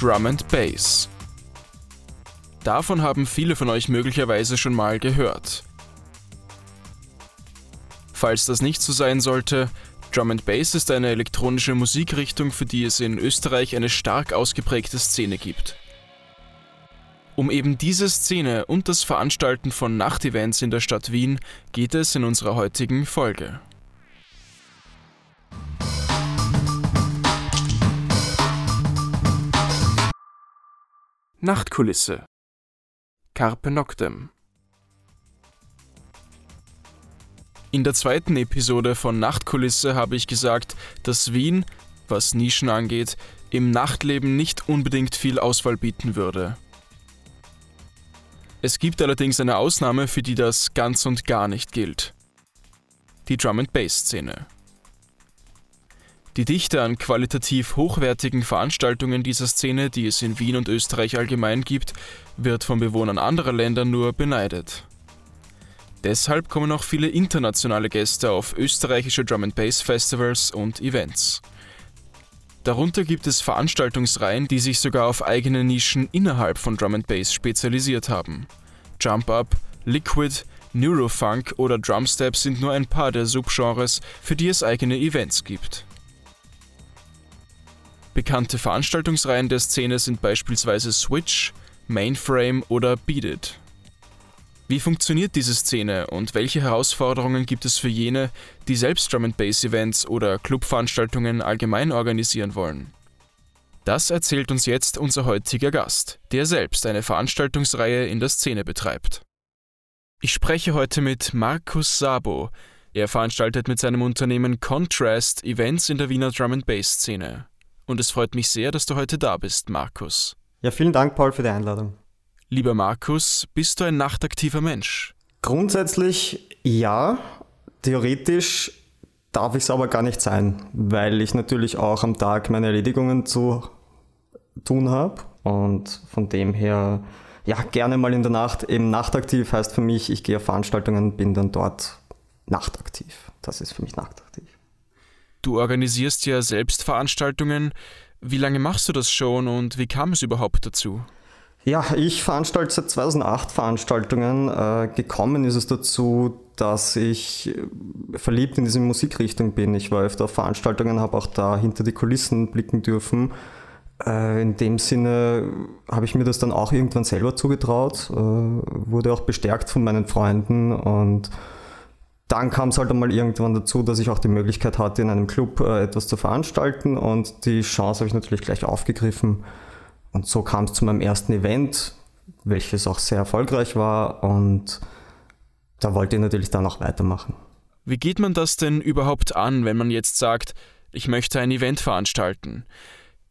Drum and Bass. Davon haben viele von euch möglicherweise schon mal gehört. Falls das nicht so sein sollte, Drum and Bass ist eine elektronische Musikrichtung, für die es in Österreich eine stark ausgeprägte Szene gibt. Um eben diese Szene und das Veranstalten von Nachtevents in der Stadt Wien geht es in unserer heutigen Folge. Nachtkulisse Carpe Noctem In der zweiten Episode von Nachtkulisse habe ich gesagt, dass Wien, was Nischen angeht, im Nachtleben nicht unbedingt viel Auswahl bieten würde. Es gibt allerdings eine Ausnahme, für die das ganz und gar nicht gilt. Die Drum and Bass Szene. Die Dichte an qualitativ hochwertigen Veranstaltungen dieser Szene, die es in Wien und Österreich allgemein gibt, wird von Bewohnern anderer Länder nur beneidet. Deshalb kommen auch viele internationale Gäste auf österreichische Drum and Bass Festivals und Events. Darunter gibt es Veranstaltungsreihen, die sich sogar auf eigene Nischen innerhalb von Drum and Bass spezialisiert haben. Jump Up, Liquid, Neurofunk oder Drumstep sind nur ein paar der Subgenres, für die es eigene Events gibt. Bekannte Veranstaltungsreihen der Szene sind beispielsweise Switch, Mainframe oder Beat It. Wie funktioniert diese Szene und welche Herausforderungen gibt es für jene, die selbst Drum Bass Events oder Clubveranstaltungen allgemein organisieren wollen? Das erzählt uns jetzt unser heutiger Gast, der selbst eine Veranstaltungsreihe in der Szene betreibt. Ich spreche heute mit Markus Sabo. Er veranstaltet mit seinem Unternehmen Contrast Events in der Wiener Drum Bass Szene. Und es freut mich sehr, dass du heute da bist, Markus. Ja, vielen Dank, Paul, für die Einladung. Lieber Markus, bist du ein nachtaktiver Mensch? Grundsätzlich ja. Theoretisch darf ich es aber gar nicht sein, weil ich natürlich auch am Tag meine Erledigungen zu tun habe und von dem her ja gerne mal in der Nacht eben nachtaktiv heißt für mich, ich gehe auf Veranstaltungen, bin dann dort nachtaktiv. Das ist für mich nachtaktiv. Du organisierst ja selbst Veranstaltungen. Wie lange machst du das schon und wie kam es überhaupt dazu? Ja, ich veranstalte seit 2008 Veranstaltungen. Äh, gekommen ist es dazu, dass ich äh, verliebt in diese Musikrichtung bin. Ich war öfter auf Veranstaltungen, habe auch da hinter die Kulissen blicken dürfen. Äh, in dem Sinne habe ich mir das dann auch irgendwann selber zugetraut, wurde auch bestärkt von meinen Freunden und dann kam es halt einmal irgendwann dazu, dass ich auch die Möglichkeit hatte, in einem Club äh, etwas zu veranstalten und die Chance habe ich natürlich gleich aufgegriffen. Und so kam es zu meinem ersten Event, welches auch sehr erfolgreich war und da wollte ich natürlich dann auch weitermachen. Wie geht man das denn überhaupt an, wenn man jetzt sagt, ich möchte ein Event veranstalten?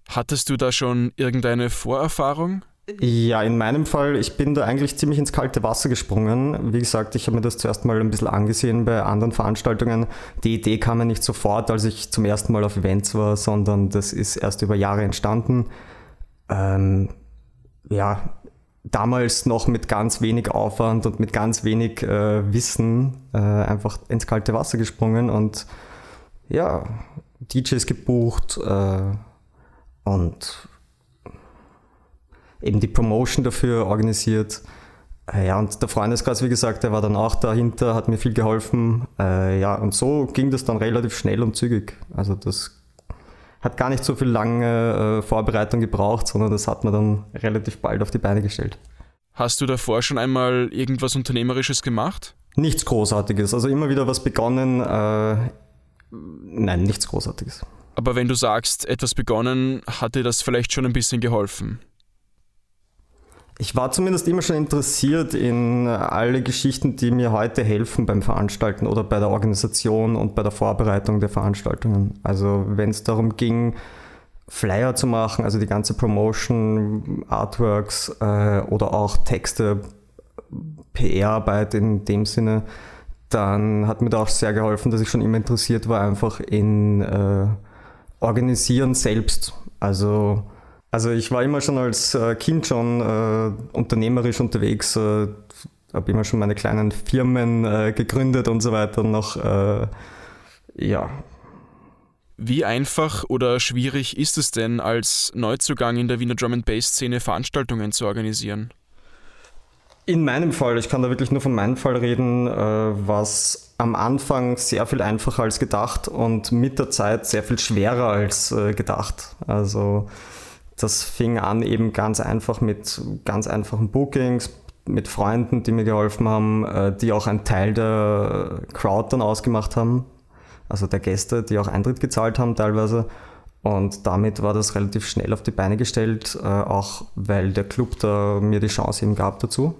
Hattest du da schon irgendeine Vorerfahrung? Ja, in meinem Fall, ich bin da eigentlich ziemlich ins kalte Wasser gesprungen. Wie gesagt, ich habe mir das zuerst mal ein bisschen angesehen bei anderen Veranstaltungen. Die Idee kam mir nicht sofort, als ich zum ersten Mal auf Events war, sondern das ist erst über Jahre entstanden ähm, ja, damals noch mit ganz wenig Aufwand und mit ganz wenig äh, Wissen äh, einfach ins kalte Wasser gesprungen und ja, DJs gebucht äh, und eben die Promotion dafür organisiert. Äh, ja, und der Freundeskreis, wie gesagt, der war dann auch dahinter, hat mir viel geholfen. Äh, ja, und so ging das dann relativ schnell und zügig. Also das hat gar nicht so viel lange äh, Vorbereitung gebraucht, sondern das hat man dann relativ bald auf die Beine gestellt. Hast du davor schon einmal irgendwas Unternehmerisches gemacht? Nichts Großartiges. Also immer wieder was begonnen. Äh, nein, nichts Großartiges. Aber wenn du sagst, etwas begonnen, hat dir das vielleicht schon ein bisschen geholfen? Ich war zumindest immer schon interessiert in alle Geschichten, die mir heute helfen beim Veranstalten oder bei der Organisation und bei der Vorbereitung der Veranstaltungen. Also wenn es darum ging, Flyer zu machen, also die ganze Promotion, Artworks äh, oder auch Texte, PR-Arbeit in dem Sinne, dann hat mir da auch sehr geholfen, dass ich schon immer interessiert war, einfach in äh, Organisieren selbst. Also also ich war immer schon als äh, Kind schon äh, unternehmerisch unterwegs, äh, habe immer schon meine kleinen Firmen äh, gegründet und so weiter noch, äh, ja. Wie einfach oder schwierig ist es denn, als Neuzugang in der Wiener Drum Bass Szene Veranstaltungen zu organisieren? In meinem Fall, ich kann da wirklich nur von meinem Fall reden, äh, war es am Anfang sehr viel einfacher als gedacht und mit der Zeit sehr viel schwerer als äh, gedacht. Also das fing an eben ganz einfach mit ganz einfachen Bookings, mit Freunden, die mir geholfen haben, äh, die auch einen Teil der Crowd dann ausgemacht haben, also der Gäste, die auch Eintritt gezahlt haben teilweise. Und damit war das relativ schnell auf die Beine gestellt, äh, auch weil der Club da mir die Chance eben gab dazu.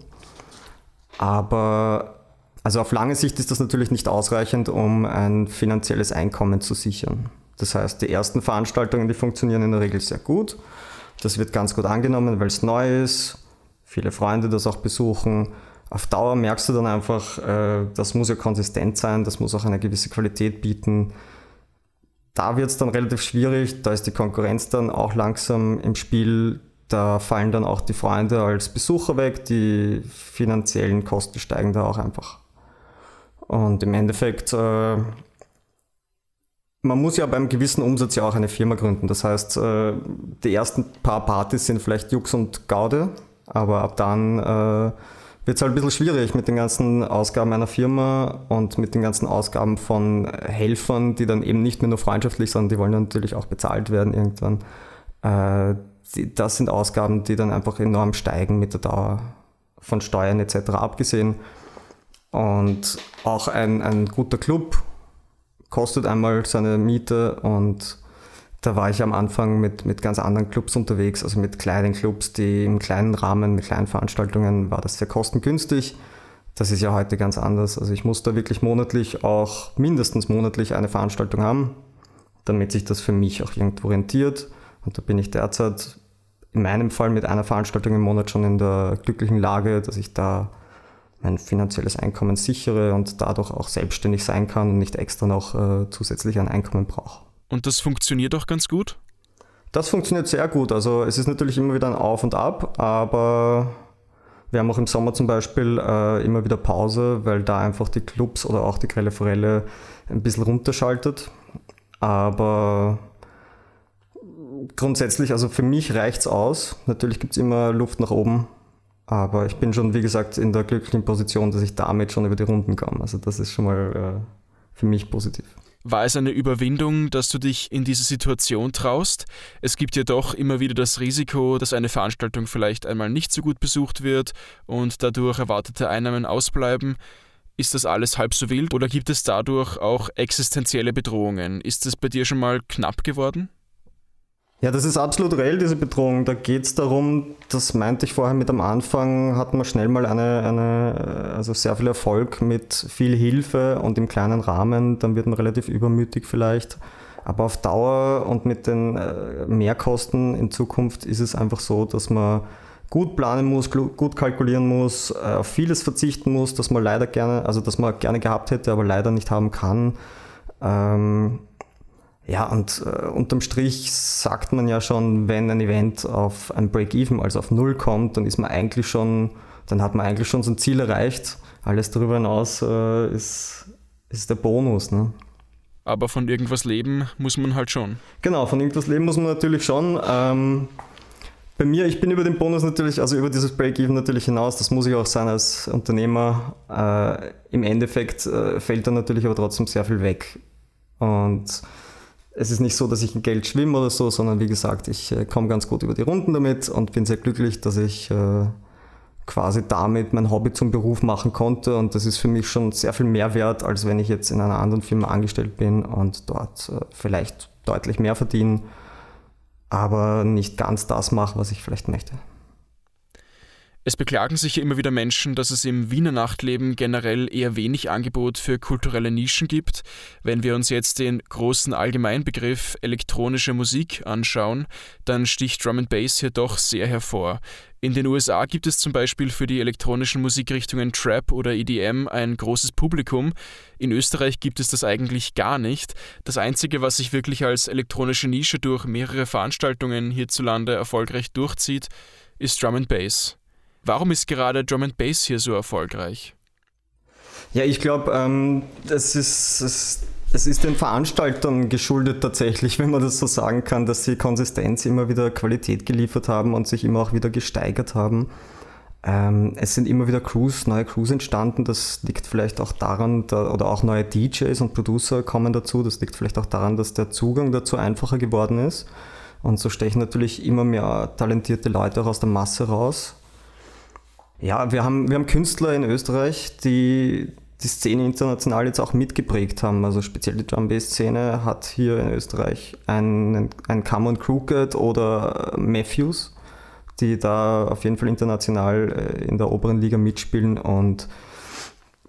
Aber also auf lange Sicht ist das natürlich nicht ausreichend, um ein finanzielles Einkommen zu sichern. Das heißt, die ersten Veranstaltungen, die funktionieren in der Regel sehr gut. Das wird ganz gut angenommen, weil es neu ist, viele Freunde das auch besuchen. Auf Dauer merkst du dann einfach, äh, das muss ja konsistent sein, das muss auch eine gewisse Qualität bieten. Da wird es dann relativ schwierig, da ist die Konkurrenz dann auch langsam im Spiel, da fallen dann auch die Freunde als Besucher weg, die finanziellen Kosten steigen da auch einfach. Und im Endeffekt, äh, man muss ja beim gewissen Umsatz ja auch eine Firma gründen. Das heißt, äh, die ersten paar Partys sind vielleicht Jux und Gaude, aber ab dann äh, wird es halt ein bisschen schwierig mit den ganzen Ausgaben einer Firma und mit den ganzen Ausgaben von Helfern, die dann eben nicht mehr nur freundschaftlich, sondern die wollen natürlich auch bezahlt werden irgendwann. Äh, das sind Ausgaben, die dann einfach enorm steigen mit der Dauer von Steuern etc. abgesehen. Und auch ein, ein guter Club kostet einmal seine Miete und da war ich am Anfang mit, mit ganz anderen Clubs unterwegs, also mit kleinen Clubs, die im kleinen Rahmen, mit kleinen Veranstaltungen war das sehr kostengünstig. Das ist ja heute ganz anders. Also ich muss da wirklich monatlich auch mindestens monatlich eine Veranstaltung haben, damit sich das für mich auch irgendwo rentiert. Und da bin ich derzeit in meinem Fall mit einer Veranstaltung im Monat schon in der glücklichen Lage, dass ich da mein finanzielles Einkommen sichere und dadurch auch selbstständig sein kann und nicht extra noch äh, zusätzlich ein Einkommen brauche. Und das funktioniert auch ganz gut? Das funktioniert sehr gut. Also es ist natürlich immer wieder ein Auf und Ab, aber wir haben auch im Sommer zum Beispiel äh, immer wieder Pause, weil da einfach die Clubs oder auch die Grelle Forelle ein bisschen runterschaltet. Aber grundsätzlich, also für mich reicht es aus. Natürlich gibt es immer Luft nach oben. Aber ich bin schon, wie gesagt, in der glücklichen Position, dass ich damit schon über die Runden komme. Also das ist schon mal äh, für mich positiv. War es eine Überwindung, dass du dich in diese Situation traust? Es gibt ja doch immer wieder das Risiko, dass eine Veranstaltung vielleicht einmal nicht so gut besucht wird und dadurch erwartete Einnahmen ausbleiben. Ist das alles halb so wild oder gibt es dadurch auch existenzielle Bedrohungen? Ist es bei dir schon mal knapp geworden? Ja, das ist absolut reell, diese Bedrohung. Da geht es darum, das meinte ich vorher mit am Anfang, hat man schnell mal eine, eine, also sehr viel Erfolg mit viel Hilfe und im kleinen Rahmen, dann wird man relativ übermütig vielleicht. Aber auf Dauer und mit den äh, Mehrkosten in Zukunft ist es einfach so, dass man gut planen muss, gut kalkulieren muss, äh, auf vieles verzichten muss, dass man leider gerne, also dass man gerne gehabt hätte, aber leider nicht haben kann. Ähm, ja, und äh, unterm Strich sagt man ja schon, wenn ein Event auf ein Break-Even, also auf Null kommt, dann ist man eigentlich schon, dann hat man eigentlich schon sein Ziel erreicht. Alles darüber hinaus äh, ist, ist der Bonus. Ne? Aber von irgendwas leben muss man halt schon. Genau, von irgendwas leben muss man natürlich schon. Ähm, bei mir, ich bin über den Bonus natürlich, also über dieses Break-Even natürlich hinaus, das muss ich auch sein als Unternehmer. Äh, Im Endeffekt äh, fällt dann natürlich aber trotzdem sehr viel weg. Und es ist nicht so, dass ich in Geld schwimme oder so, sondern wie gesagt, ich äh, komme ganz gut über die Runden damit und bin sehr glücklich, dass ich äh, quasi damit mein Hobby zum Beruf machen konnte. Und das ist für mich schon sehr viel mehr wert, als wenn ich jetzt in einer anderen Firma angestellt bin und dort äh, vielleicht deutlich mehr verdiene, aber nicht ganz das mache, was ich vielleicht möchte. Es beklagen sich immer wieder Menschen, dass es im Wiener Nachtleben generell eher wenig Angebot für kulturelle Nischen gibt. Wenn wir uns jetzt den großen Allgemeinbegriff elektronische Musik anschauen, dann sticht Drum and Bass hier doch sehr hervor. In den USA gibt es zum Beispiel für die elektronischen Musikrichtungen Trap oder EDM ein großes Publikum. In Österreich gibt es das eigentlich gar nicht. Das Einzige, was sich wirklich als elektronische Nische durch mehrere Veranstaltungen hierzulande erfolgreich durchzieht, ist Drum and Bass. Warum ist gerade Drum and Bass hier so erfolgreich? Ja, ich glaube, ähm, das ist, das, Es ist den Veranstaltern geschuldet tatsächlich, wenn man das so sagen kann, dass sie Konsistenz immer wieder Qualität geliefert haben und sich immer auch wieder gesteigert haben. Ähm, es sind immer wieder Crews, neue Crews entstanden. Das liegt vielleicht auch daran, da, oder auch neue DJs und Producer kommen dazu. Das liegt vielleicht auch daran, dass der Zugang dazu einfacher geworden ist. Und so stechen natürlich immer mehr talentierte Leute auch aus der Masse raus. Ja, wir haben, wir haben Künstler in Österreich, die die Szene international jetzt auch mitgeprägt haben. Also speziell die Drum Bass Szene hat hier in Österreich einen, einen Cameron Crooked oder Matthews, die da auf jeden Fall international äh, in der oberen Liga mitspielen und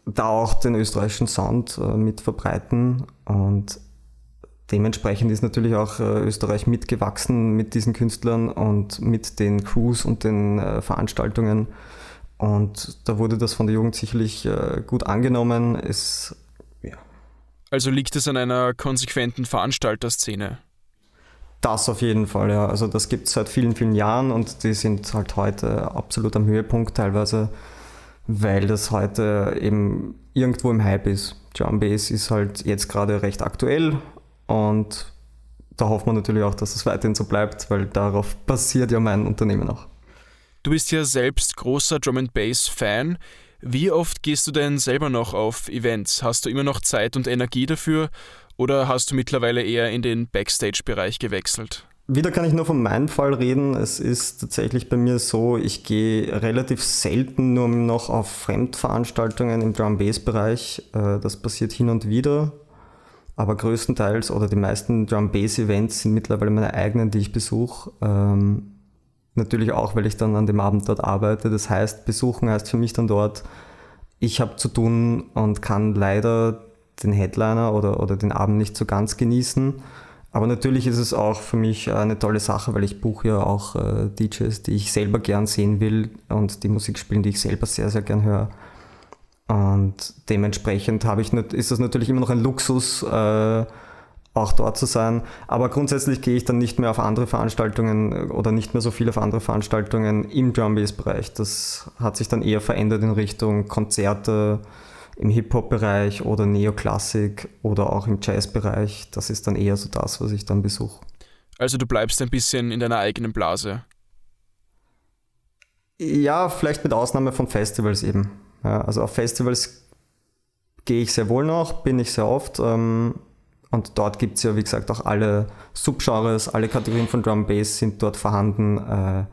da auch den österreichischen Sound äh, mit verbreiten. Und dementsprechend ist natürlich auch äh, Österreich mitgewachsen mit diesen Künstlern und mit den Crews und den Veranstaltungen und da wurde das von der Jugend sicherlich äh, gut angenommen. Es, ja. Also liegt es an einer konsequenten Veranstalterszene? Das auf jeden Fall, ja. Also das gibt es seit vielen, vielen Jahren und die sind halt heute absolut am Höhepunkt teilweise, weil das heute eben irgendwo im Hype ist. Drum Bass ist halt jetzt gerade recht aktuell und da hofft man natürlich auch, dass es weiterhin so bleibt, weil darauf basiert ja mein Unternehmen auch. Du bist ja selbst großer Drum and Bass Fan. Wie oft gehst du denn selber noch auf Events? Hast du immer noch Zeit und Energie dafür oder hast du mittlerweile eher in den Backstage-Bereich gewechselt? Wieder kann ich nur von meinem Fall reden. Es ist tatsächlich bei mir so, ich gehe relativ selten nur noch auf Fremdveranstaltungen im Drum Bass Bereich. Äh, das passiert hin und wieder. Aber größtenteils oder die meisten Drum Bass Events sind mittlerweile meine eigenen, die ich besuche. Ähm, Natürlich auch, weil ich dann an dem Abend dort arbeite. Das heißt, besuchen heißt für mich dann dort, ich habe zu tun und kann leider den Headliner oder, oder den Abend nicht so ganz genießen. Aber natürlich ist es auch für mich eine tolle Sache, weil ich buche ja auch äh, DJs, die ich selber gern sehen will und die Musik spielen, die ich selber sehr, sehr gern höre. Und dementsprechend habe ich, ist das natürlich immer noch ein Luxus, äh, auch dort zu sein. Aber grundsätzlich gehe ich dann nicht mehr auf andere Veranstaltungen äh, oder nicht mehr so viel auf andere Veranstaltungen im Drum Bass Bereich. Das hat sich dann eher verändert in Richtung Konzerte im Hip-Hop-Bereich oder Neoklassik oder auch im Jazz-Bereich. Das ist dann eher so das, was ich dann besuche. Also du bleibst ein bisschen in deiner eigenen Blase. Ja, vielleicht mit Ausnahme von Festivals eben. Ja, also auf Festivals gehe ich sehr wohl noch, bin ich sehr oft. Ähm, und dort gibt es ja, wie gesagt, auch alle Subgenres, alle Kategorien von Drum Bass sind dort vorhanden. Äh,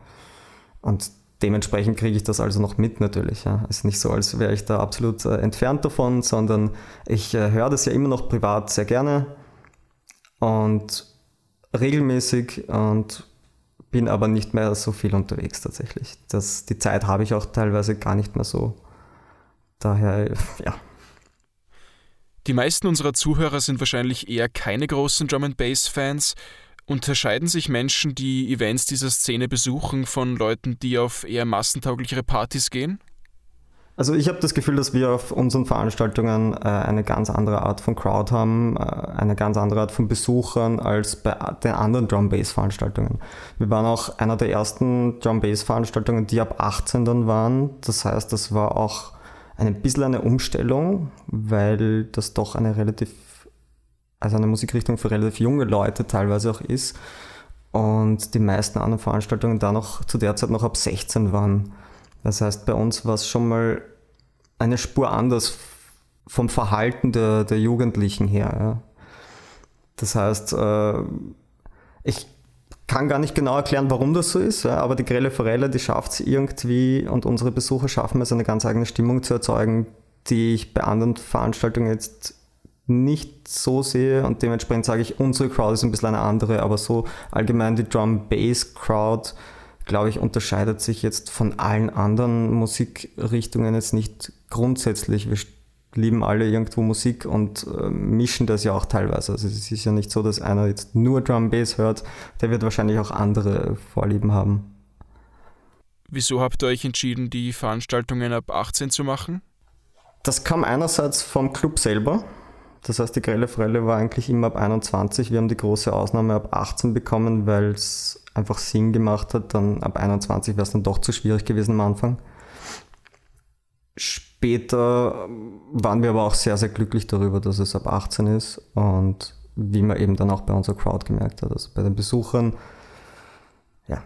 und dementsprechend kriege ich das also noch mit natürlich. Ja. Es ist nicht so, als wäre ich da absolut äh, entfernt davon, sondern ich äh, höre das ja immer noch privat sehr gerne und regelmäßig und bin aber nicht mehr so viel unterwegs tatsächlich. Das, die Zeit habe ich auch teilweise gar nicht mehr so. Daher, ja, die meisten unserer Zuhörer sind wahrscheinlich eher keine großen Drum and Bass Fans. Unterscheiden sich Menschen, die Events dieser Szene besuchen, von Leuten, die auf eher massentauglichere Partys gehen? Also ich habe das Gefühl, dass wir auf unseren Veranstaltungen äh, eine ganz andere Art von Crowd haben, äh, eine ganz andere Art von Besuchern als bei den anderen Drum Bass Veranstaltungen. Wir waren auch einer der ersten Drum Bass Veranstaltungen, die ab 18 dann waren. Das heißt, das war auch ein bisschen eine Umstellung, weil das doch eine relativ, also eine Musikrichtung für relativ junge Leute teilweise auch ist. Und die meisten anderen Veranstaltungen da noch zu der Zeit noch ab 16 waren. Das heißt, bei uns war es schon mal eine Spur anders vom Verhalten der, der Jugendlichen her. Ja. Das heißt, äh, ich kann gar nicht genau erklären, warum das so ist, ja, aber die Grelle Forelle, die schafft es irgendwie und unsere Besucher schaffen es, eine ganz eigene Stimmung zu erzeugen, die ich bei anderen Veranstaltungen jetzt nicht so sehe und dementsprechend sage ich, unsere Crowd ist ein bisschen eine andere, aber so allgemein die Drum-Bass-Crowd, glaube ich, unterscheidet sich jetzt von allen anderen Musikrichtungen jetzt nicht grundsätzlich. Wir lieben alle irgendwo Musik und äh, mischen das ja auch teilweise. Also es ist ja nicht so, dass einer jetzt nur Drum Bass hört, der wird wahrscheinlich auch andere Vorlieben haben. Wieso habt ihr euch entschieden, die Veranstaltungen ab 18 zu machen? Das kam einerseits vom Club selber. Das heißt, die Grelle Frelle war eigentlich immer ab 21. Wir haben die große Ausnahme ab 18 bekommen, weil es einfach Sinn gemacht hat. Dann ab 21 wäre es dann doch zu schwierig gewesen am Anfang. Später waren wir aber auch sehr, sehr glücklich darüber, dass es ab 18 ist und wie man eben dann auch bei unserer Crowd gemerkt hat, also bei den Besuchern, ja.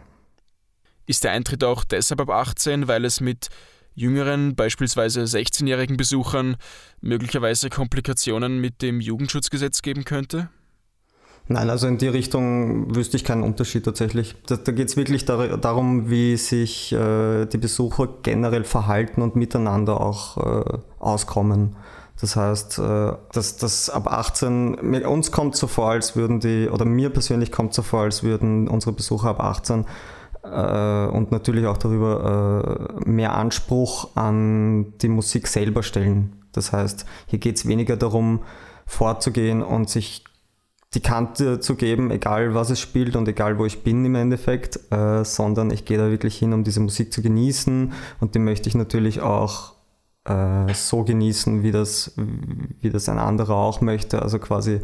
Ist der Eintritt auch deshalb ab 18, weil es mit jüngeren, beispielsweise 16-jährigen Besuchern möglicherweise Komplikationen mit dem Jugendschutzgesetz geben könnte? Nein, also in die Richtung wüsste ich keinen Unterschied tatsächlich. Da, da geht es wirklich dar darum, wie sich äh, die Besucher generell verhalten und miteinander auch äh, auskommen. Das heißt, äh, dass das ab 18, uns kommt so vor, als würden die, oder mir persönlich kommt so vor, als würden unsere Besucher ab 18 äh, und natürlich auch darüber äh, mehr Anspruch an die Musik selber stellen. Das heißt, hier geht es weniger darum, vorzugehen und sich die Kante zu geben, egal was es spielt und egal wo ich bin im Endeffekt, äh, sondern ich gehe da wirklich hin, um diese Musik zu genießen und die möchte ich natürlich auch äh, so genießen, wie das, wie das ein anderer auch möchte. Also quasi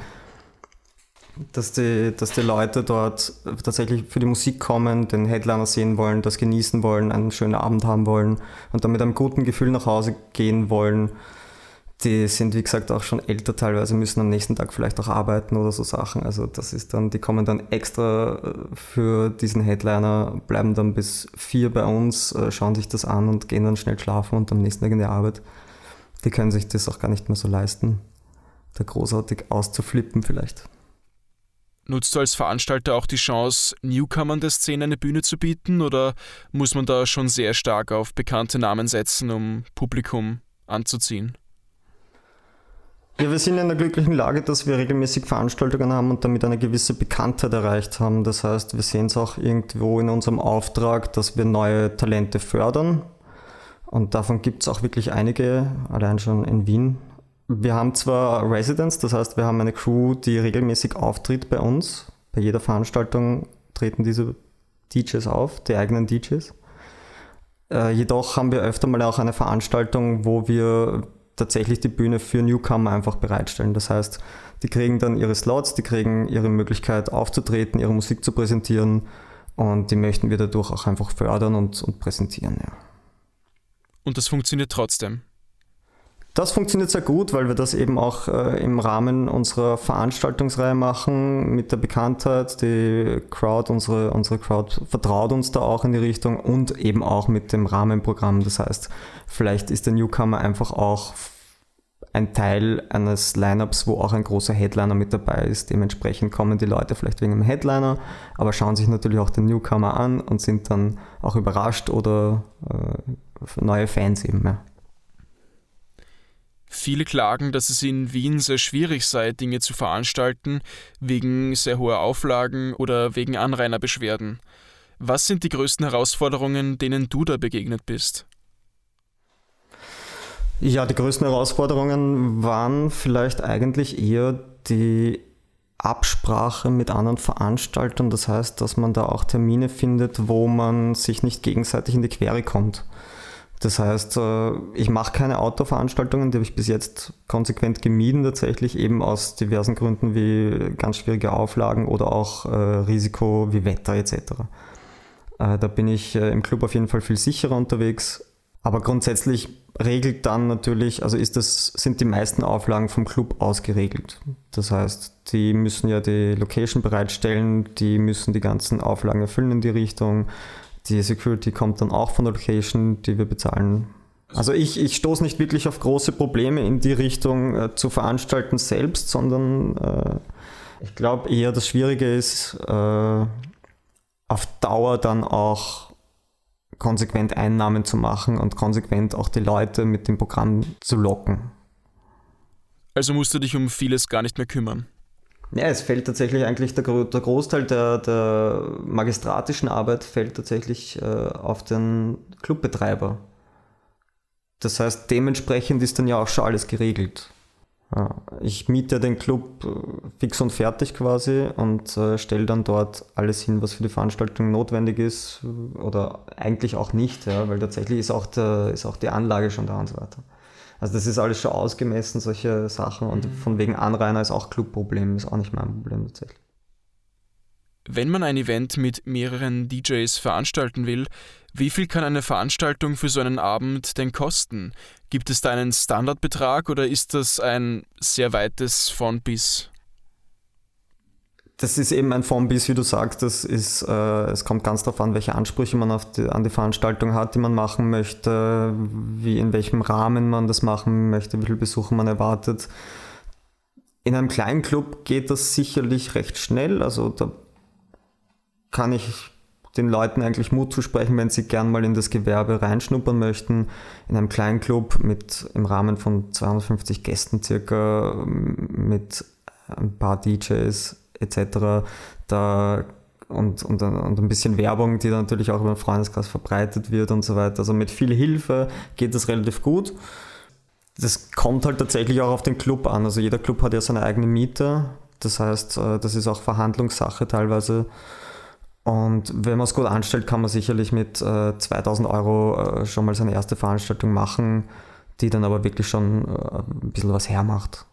dass die, dass die Leute dort tatsächlich für die Musik kommen, den Headliner sehen wollen, das genießen wollen, einen schönen Abend haben wollen und dann mit einem guten Gefühl nach Hause gehen wollen. Die sind, wie gesagt, auch schon älter teilweise, müssen am nächsten Tag vielleicht auch arbeiten oder so Sachen. Also das ist dann, die kommen dann extra äh, für diesen Headliner, bleiben dann bis vier bei uns, äh, schauen sich das an und gehen dann schnell schlafen und am nächsten Tag in die Arbeit. Die können sich das auch gar nicht mehr so leisten, da großartig auszuflippen vielleicht. Nutzt du als Veranstalter auch die Chance, Newcomern der Szene eine Bühne zu bieten oder muss man da schon sehr stark auf bekannte Namen setzen, um Publikum anzuziehen? Ja, wir sind in der glücklichen Lage, dass wir regelmäßig Veranstaltungen haben und damit eine gewisse Bekanntheit erreicht haben. Das heißt, wir sehen es auch irgendwo in unserem Auftrag, dass wir neue Talente fördern. Und davon gibt es auch wirklich einige, allein schon in Wien wir haben zwar Residents, das heißt, wir haben eine Crew, die regelmäßig auftritt bei uns. Bei jeder Veranstaltung treten diese DJs auf, die eigenen DJs. Äh, jedoch haben wir öfter mal auch eine Veranstaltung, wo wir tatsächlich die Bühne für Newcomer einfach bereitstellen. Das heißt, die kriegen dann ihre Slots, die kriegen ihre Möglichkeit aufzutreten, ihre Musik zu präsentieren und die möchten wir dadurch auch einfach fördern und, und präsentieren. Ja. Und das funktioniert trotzdem? Das funktioniert sehr gut, weil wir das eben auch äh, im Rahmen unserer Veranstaltungsreihe machen, mit der Bekanntheit. Die Crowd, unsere, unsere Crowd vertraut uns da auch in die Richtung und eben auch mit dem Rahmenprogramm. Das heißt, vielleicht ist der Newcomer einfach auch ein Teil eines Lineups, wo auch ein großer Headliner mit dabei ist. Dementsprechend kommen die Leute vielleicht wegen dem Headliner, aber schauen sich natürlich auch den Newcomer an und sind dann auch überrascht oder äh, neue Fans eben. Ja. Viele klagen, dass es in Wien sehr schwierig sei, Dinge zu veranstalten, wegen sehr hoher Auflagen oder wegen Anrainerbeschwerden. Was sind die größten Herausforderungen, denen du da begegnet bist? Ja, die größten Herausforderungen waren vielleicht eigentlich eher die Absprache mit anderen Veranstaltern. Das heißt, dass man da auch Termine findet, wo man sich nicht gegenseitig in die Quere kommt. Das heißt, äh, ich mache keine Outdoor-Veranstaltungen, die habe ich bis jetzt konsequent gemieden, tatsächlich eben aus diversen Gründen wie ganz schwierige Auflagen oder auch äh, Risiko wie Wetter etc. Äh, da bin ich im Club auf jeden Fall viel sicherer unterwegs. Aber grundsätzlich regelt dann natürlich, also ist das, sind die meisten Auflagen vom Club ausgeregelt. Das heißt, die müssen ja die Location bereitstellen, die müssen die ganzen Auflagen erfüllen in die Richtung. Die Security kommt dann auch von der Location, die wir bezahlen. Also ich, ich stoße nicht wirklich auf große Probleme in die Richtung äh, zu veranstalten selbst, sondern äh, ich glaube eher das Schwierige ist, äh, auf Dauer dann auch konsequent Einnahmen zu machen und konsequent auch die Leute mit dem Programm zu locken. Also musst du dich um vieles gar nicht mehr kümmern. Ja, es fällt tatsächlich eigentlich der, der Großteil der, der, magistratischen Arbeit fällt tatsächlich äh, auf den Clubbetreiber. Das heißt, dementsprechend ist dann ja auch schon alles geregelt. Ja, ich miete den Club äh, fix und fertig quasi und äh, stelle dann dort alles hin, was für die Veranstaltung notwendig ist oder eigentlich auch nicht, ja, weil tatsächlich ist auch, der, ist auch die Anlage schon da und so weiter. Also das ist alles schon ausgemessen, solche Sachen. Und mhm. von wegen Anrainer ist auch Clubproblem, ist auch nicht mein Problem tatsächlich. Wenn man ein Event mit mehreren DJs veranstalten will, wie viel kann eine Veranstaltung für so einen Abend denn kosten? Gibt es da einen Standardbetrag oder ist das ein sehr weites von bis? Das ist eben ein von bis, wie du sagst. Das ist, äh, es kommt ganz darauf an, welche Ansprüche man die, an die Veranstaltung hat, die man machen möchte, wie in welchem Rahmen man das machen möchte, wie viele Besucher man erwartet. In einem kleinen Club geht das sicherlich recht schnell. Also da kann ich den Leuten eigentlich Mut zusprechen, wenn sie gern mal in das Gewerbe reinschnuppern möchten. In einem kleinen Club mit im Rahmen von 250 Gästen circa, mit ein paar DJs etc. Da und, und, und ein bisschen Werbung, die dann natürlich auch über den Freundeskreis verbreitet wird und so weiter. Also mit viel Hilfe geht das relativ gut. Das kommt halt tatsächlich auch auf den Club an. Also jeder Club hat ja seine eigene Miete. Das heißt, äh, das ist auch Verhandlungssache teilweise. Und wenn man es gut anstellt, kann man sicherlich mit äh, 2000 Euro äh, schon mal seine erste Veranstaltung machen, die dann aber wirklich schon äh, ein bisschen was hermacht.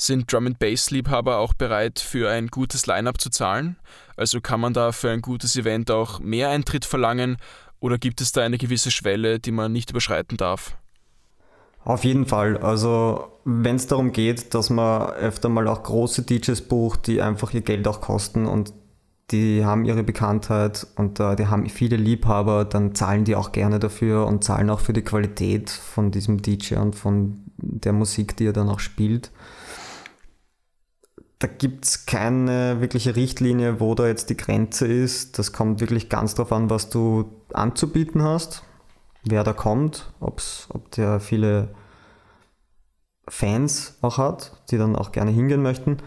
Sind Drum and Bass Liebhaber auch bereit, für ein gutes Line-up zu zahlen? Also kann man da für ein gutes Event auch mehr Eintritt verlangen oder gibt es da eine gewisse Schwelle, die man nicht überschreiten darf? Auf jeden Fall. Also wenn es darum geht, dass man öfter mal auch große DJs bucht, die einfach ihr Geld auch kosten und die haben ihre Bekanntheit und äh, die haben viele Liebhaber, dann zahlen die auch gerne dafür und zahlen auch für die Qualität von diesem DJ und von der Musik, die er dann auch spielt. Da gibt es keine wirkliche Richtlinie, wo da jetzt die Grenze ist. Das kommt wirklich ganz darauf an, was du anzubieten hast, wer da kommt, ob's, ob der viele Fans auch hat, die dann auch gerne hingehen möchten.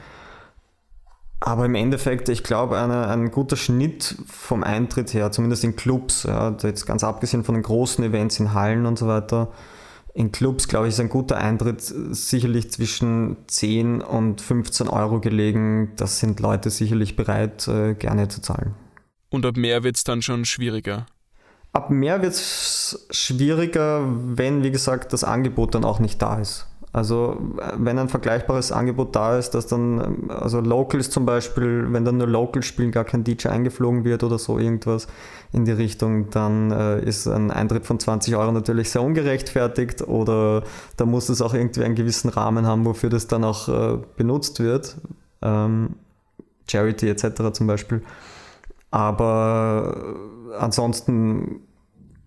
Aber im Endeffekt, ich glaube, ein guter Schnitt vom Eintritt her, zumindest in Clubs, ja, jetzt ganz abgesehen von den großen Events in Hallen und so weiter, in Clubs, glaube ich, ist ein guter Eintritt sicherlich zwischen 10 und 15 Euro gelegen. Das sind Leute sicherlich bereit, äh, gerne zu zahlen. Und ab mehr wird es dann schon schwieriger? Ab mehr wird es schwieriger, wenn, wie gesagt, das Angebot dann auch nicht da ist. Also wenn ein vergleichbares Angebot da ist, dass dann, also Locals zum Beispiel, wenn dann nur Locals spielen, gar kein DJ eingeflogen wird oder so irgendwas in die Richtung, dann äh, ist ein Eintritt von 20 Euro natürlich sehr ungerechtfertigt oder da muss es auch irgendwie einen gewissen Rahmen haben, wofür das dann auch äh, benutzt wird. Ähm, Charity etc. zum Beispiel. Aber ansonsten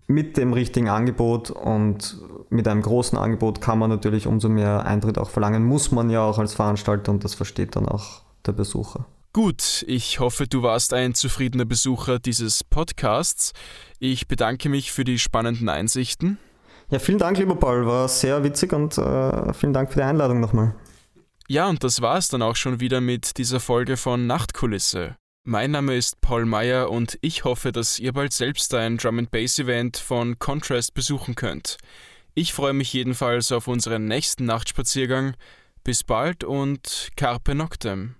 mit dem richtigen Angebot und mit einem großen Angebot kann man natürlich umso mehr Eintritt auch verlangen, muss man ja auch als Veranstalter und das versteht dann auch der Besucher. Gut, ich hoffe, du warst ein zufriedener Besucher dieses Podcasts. Ich bedanke mich für die spannenden Einsichten. Ja, vielen Dank, lieber Paul, war sehr witzig und äh, vielen Dank für die Einladung nochmal. Ja, und das war es dann auch schon wieder mit dieser Folge von Nachtkulisse. Mein Name ist Paul Meyer und ich hoffe, dass ihr bald selbst ein Drum Bass Event von Contrast besuchen könnt. Ich freue mich jedenfalls auf unseren nächsten Nachtspaziergang. Bis bald und Carpe Noctem.